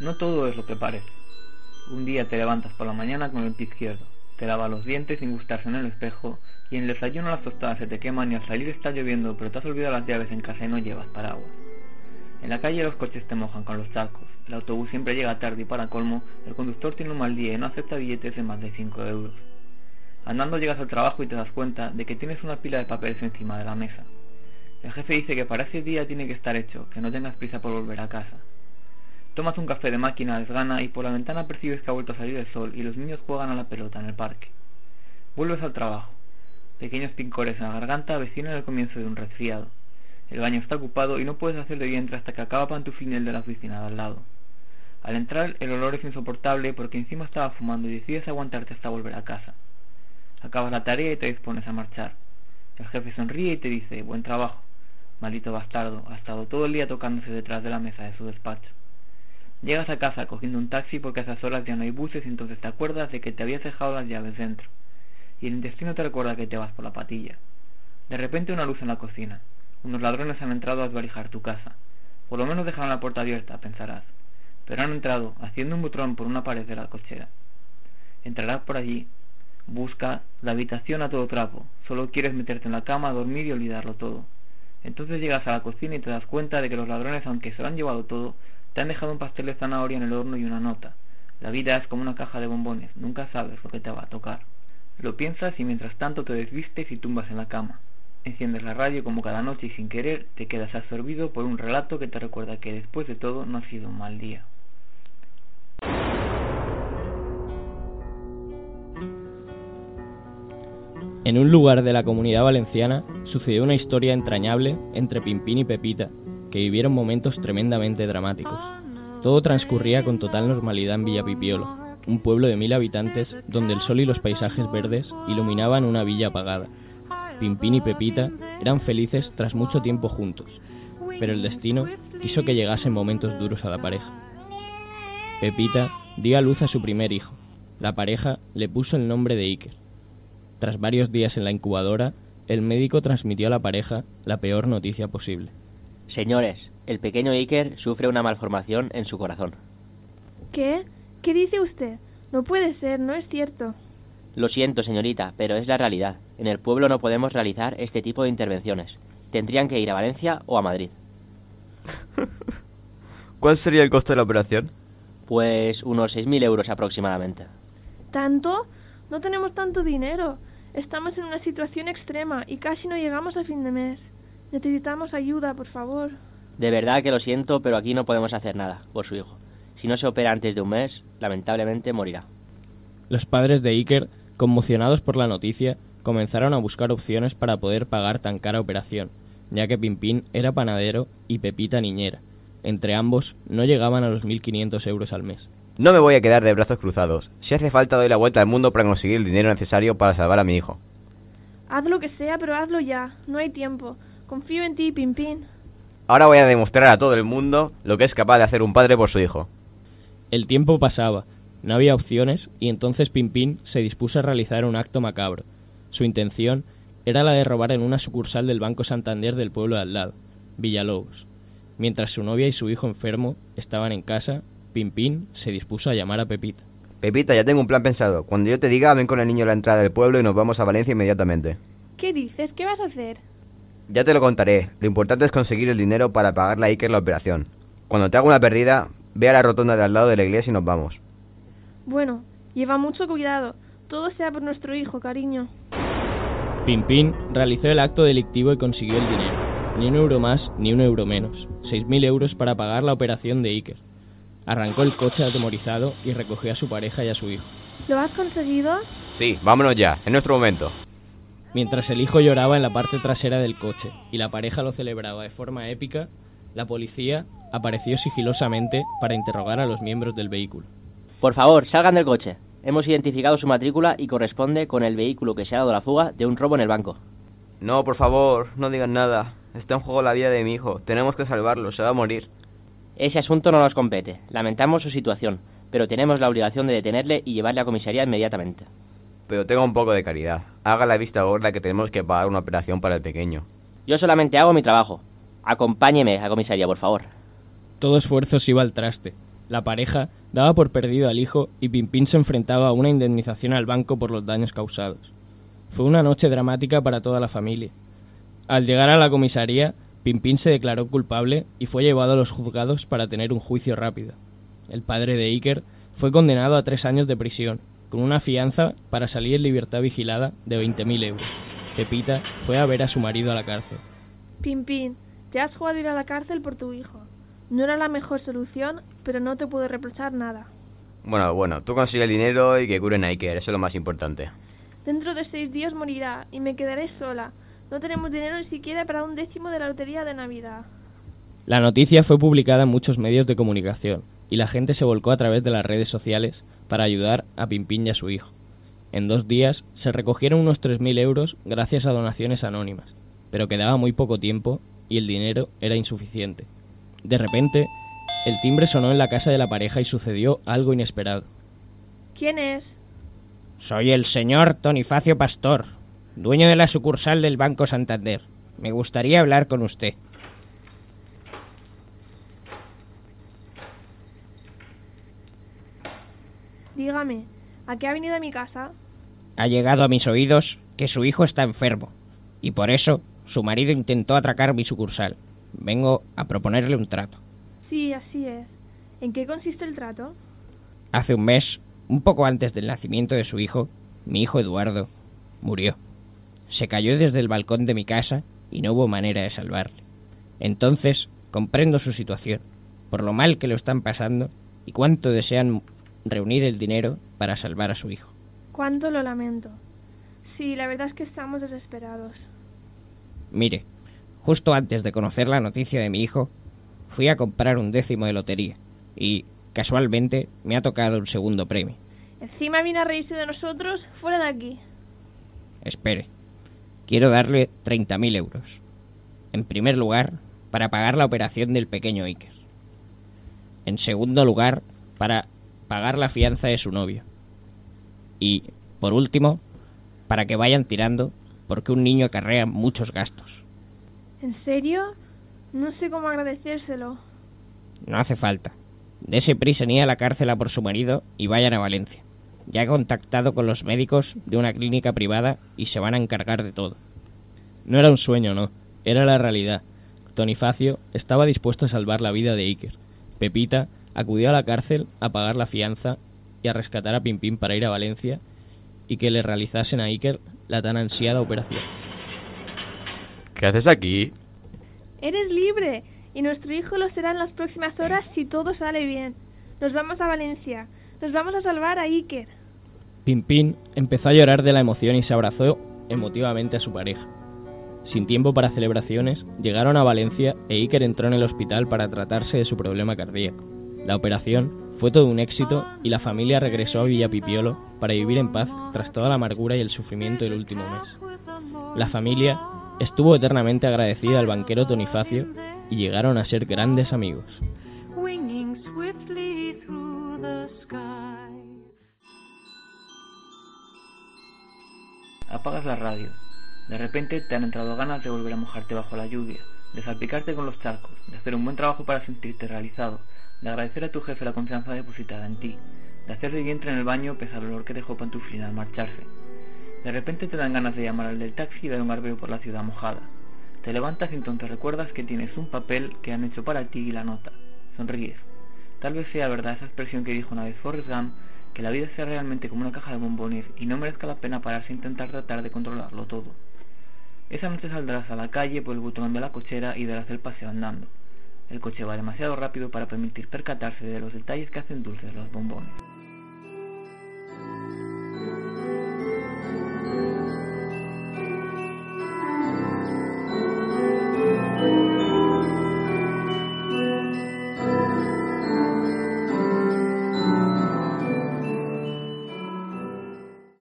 No todo es lo que parece. Un día te levantas por la mañana con el pie izquierdo, te lavas los dientes sin gustarse en el espejo y en el desayuno las tostadas se te queman y al salir está lloviendo pero te has olvidado las llaves en casa y no llevas paraguas. En la calle los coches te mojan con los charcos, el autobús siempre llega tarde y para colmo el conductor tiene un mal día y no acepta billetes de más de 5 euros. Andando llegas al trabajo y te das cuenta de que tienes una pila de papeles encima de la mesa. El jefe dice que para ese día tiene que estar hecho, que no tengas prisa por volver a casa. Tomas un café de máquina a desgana y por la ventana percibes que ha vuelto a salir el sol y los niños juegan a la pelota en el parque. Vuelves al trabajo. Pequeños pincores en la garganta avecinan el comienzo de un resfriado. El baño está ocupado y no puedes hacer de vientre hasta que acaba pantuflinel de la oficina de al lado. Al entrar el olor es insoportable porque encima estaba fumando y decides aguantarte hasta volver a casa. Acabas la tarea y te dispones a marchar. El jefe sonríe y te dice, buen trabajo. Maldito bastardo, ha estado todo el día tocándose detrás de la mesa de su despacho. Llegas a casa cogiendo un taxi porque a esas horas ya no hay buses y entonces te acuerdas de que te habías dejado las llaves dentro. Y el intestino te recuerda que te vas por la patilla. De repente una luz en la cocina. Unos ladrones han entrado a desvalijar tu casa. Por lo menos dejaron la puerta abierta, pensarás. Pero han entrado, haciendo un butrón por una pared de la cochera. Entrarás por allí. Busca la habitación a todo trapo. Solo quieres meterte en la cama, dormir y olvidarlo todo. Entonces llegas a la cocina y te das cuenta de que los ladrones, aunque se lo han llevado todo, te han dejado un pastel de zanahoria en el horno y una nota. La vida es como una caja de bombones, nunca sabes lo que te va a tocar. Lo piensas y mientras tanto te desvistes y tumbas en la cama. Enciendes la radio como cada noche y sin querer te quedas absorbido por un relato que te recuerda que después de todo no ha sido un mal día. En un lugar de la comunidad valenciana sucedió una historia entrañable entre Pimpín y Pepita, que vivieron momentos tremendamente dramáticos. Todo transcurría con total normalidad en Villa Pipiolo, un pueblo de mil habitantes donde el sol y los paisajes verdes iluminaban una villa apagada. Pimpín y Pepita eran felices tras mucho tiempo juntos, pero el destino quiso que llegasen momentos duros a la pareja. Pepita dio a luz a su primer hijo. La pareja le puso el nombre de Iker. Tras varios días en la incubadora, el médico transmitió a la pareja la peor noticia posible. Señores, el pequeño Iker sufre una malformación en su corazón. ¿Qué? ¿Qué dice usted? No puede ser, no es cierto. Lo siento, señorita, pero es la realidad. En el pueblo no podemos realizar este tipo de intervenciones. Tendrían que ir a Valencia o a Madrid. ¿Cuál sería el coste de la operación? Pues unos 6.000 euros aproximadamente. ¿Tanto? No tenemos tanto dinero. Estamos en una situación extrema y casi no llegamos a fin de mes. Necesitamos ayuda, por favor. De verdad que lo siento, pero aquí no podemos hacer nada por su hijo. Si no se opera antes de un mes, lamentablemente morirá. Los padres de Iker, conmocionados por la noticia, comenzaron a buscar opciones para poder pagar tan cara operación, ya que Pimpín era panadero y Pepita niñera. Entre ambos no llegaban a los 1.500 euros al mes. No me voy a quedar de brazos cruzados. Si hace falta doy la vuelta al mundo para conseguir el dinero necesario para salvar a mi hijo. Haz lo que sea, pero hazlo ya. No hay tiempo. Confío en ti, Pimpín. Ahora voy a demostrar a todo el mundo lo que es capaz de hacer un padre por su hijo. El tiempo pasaba, no había opciones y entonces Pimpín se dispuso a realizar un acto macabro. Su intención era la de robar en una sucursal del Banco Santander del pueblo de al lado, Villalobos. Mientras su novia y su hijo enfermo estaban en casa, Pimpín se dispuso a llamar a Pepita. Pepita, ya tengo un plan pensado. Cuando yo te diga, ven con el niño a la entrada del pueblo y nos vamos a Valencia inmediatamente. ¿Qué dices? ¿Qué vas a hacer? Ya te lo contaré. Lo importante es conseguir el dinero para pagarle a Iker la operación. Cuando te haga una perdida, ve a la rotonda de al lado de la iglesia y nos vamos. Bueno, lleva mucho cuidado. Todo sea por nuestro hijo, cariño. Pimpín realizó el acto delictivo y consiguió el dinero. Ni un euro más, ni un euro menos. Seis mil euros para pagar la operación de Iker. Arrancó el coche atemorizado y recogió a su pareja y a su hijo. ¿Lo has conseguido? Sí, vámonos ya. Es nuestro momento. Mientras el hijo lloraba en la parte trasera del coche y la pareja lo celebraba de forma épica, la policía apareció sigilosamente para interrogar a los miembros del vehículo. Por favor, salgan del coche. Hemos identificado su matrícula y corresponde con el vehículo que se ha dado la fuga de un robo en el banco. No, por favor, no digan nada. Está en juego la vida de mi hijo. Tenemos que salvarlo, se va a morir. Ese asunto no nos compete. Lamentamos su situación, pero tenemos la obligación de detenerle y llevarle a comisaría inmediatamente pero tenga un poco de caridad. Haga la vista gorda que tenemos que pagar una operación para el pequeño. Yo solamente hago mi trabajo. Acompáñeme a comisaría, por favor. Todo esfuerzo se iba al traste. La pareja daba por perdido al hijo y Pimpín se enfrentaba a una indemnización al banco por los daños causados. Fue una noche dramática para toda la familia. Al llegar a la comisaría, Pimpín se declaró culpable y fue llevado a los juzgados para tener un juicio rápido. El padre de Iker fue condenado a tres años de prisión, con una fianza para salir en libertad vigilada de 20.000 euros. Pepita fue a ver a su marido a la cárcel. Pimpín, te has jugado ir a la cárcel por tu hijo. No era la mejor solución, pero no te puedo reprochar nada. Bueno, bueno, tú consigues el dinero y que curen a Iker, eso es lo más importante. Dentro de seis días morirá y me quedaré sola. No tenemos dinero ni siquiera para un décimo de la lotería de Navidad. La noticia fue publicada en muchos medios de comunicación y la gente se volcó a través de las redes sociales para ayudar a Pimpín y a su hijo. En dos días se recogieron unos 3.000 euros gracias a donaciones anónimas, pero quedaba muy poco tiempo y el dinero era insuficiente. De repente, el timbre sonó en la casa de la pareja y sucedió algo inesperado. ¿Quién es? Soy el señor Tonifacio Pastor, dueño de la sucursal del Banco Santander. Me gustaría hablar con usted. Dígame, ¿a qué ha venido a mi casa? Ha llegado a mis oídos que su hijo está enfermo, y por eso su marido intentó atracar mi sucursal. Vengo a proponerle un trato. Sí, así es. ¿En qué consiste el trato? Hace un mes, un poco antes del nacimiento de su hijo, mi hijo Eduardo murió. Se cayó desde el balcón de mi casa y no hubo manera de salvarle. Entonces comprendo su situación, por lo mal que lo están pasando y cuánto desean reunir el dinero para salvar a su hijo. Cuánto lo lamento. Sí, la verdad es que estamos desesperados. Mire, justo antes de conocer la noticia de mi hijo, fui a comprar un décimo de lotería y, casualmente, me ha tocado un segundo premio. Encima viene a reírse de nosotros, fuera de aquí. Espere, quiero darle 30.000 euros. En primer lugar, para pagar la operación del pequeño Iker. En segundo lugar, para pagar la fianza de su novio. Y, por último, para que vayan tirando, porque un niño acarrea muchos gastos. ¿En serio? No sé cómo agradecérselo. No hace falta. Dese prisa ni a la cárcel a por su marido y vayan a Valencia. Ya he contactado con los médicos de una clínica privada y se van a encargar de todo. No era un sueño, no. Era la realidad. Tonifacio estaba dispuesto a salvar la vida de Iker. Pepita acudió a la cárcel a pagar la fianza y a rescatar a Pimpín para ir a Valencia y que le realizasen a Iker la tan ansiada operación. ¿Qué haces aquí? Eres libre y nuestro hijo lo será en las próximas horas si todo sale bien. Nos vamos a Valencia. Nos vamos a salvar a Iker. Pimpín empezó a llorar de la emoción y se abrazó emotivamente a su pareja. Sin tiempo para celebraciones, llegaron a Valencia e Iker entró en el hospital para tratarse de su problema cardíaco. La operación fue todo un éxito y la familia regresó a Villa Pipiolo para vivir en paz tras toda la amargura y el sufrimiento del último mes. La familia estuvo eternamente agradecida al banquero Tonifacio y llegaron a ser grandes amigos. Radio. De repente te han entrado ganas de volver a mojarte bajo la lluvia, de salpicarte con los charcos, de hacer un buen trabajo para sentirte realizado, de agradecer a tu jefe la confianza depositada en ti, de hacer de vientre en el baño pese al olor que dejó pantuflina al marcharse. De repente te dan ganas de llamar al del taxi y dar un garbeo por la ciudad mojada. Te levantas y entonces recuerdas que tienes un papel que han hecho para ti y la nota. Sonríes. Tal vez sea verdad esa expresión que dijo una vez Forrest Gump, que la vida sea realmente como una caja de bombones y no merezca la pena pararse e intentar tratar de controlarlo todo. Esa noche saldrás a la calle por el botón de la cochera y darás el paseo andando. El coche va demasiado rápido para permitir percatarse de los detalles que hacen dulces los bombones.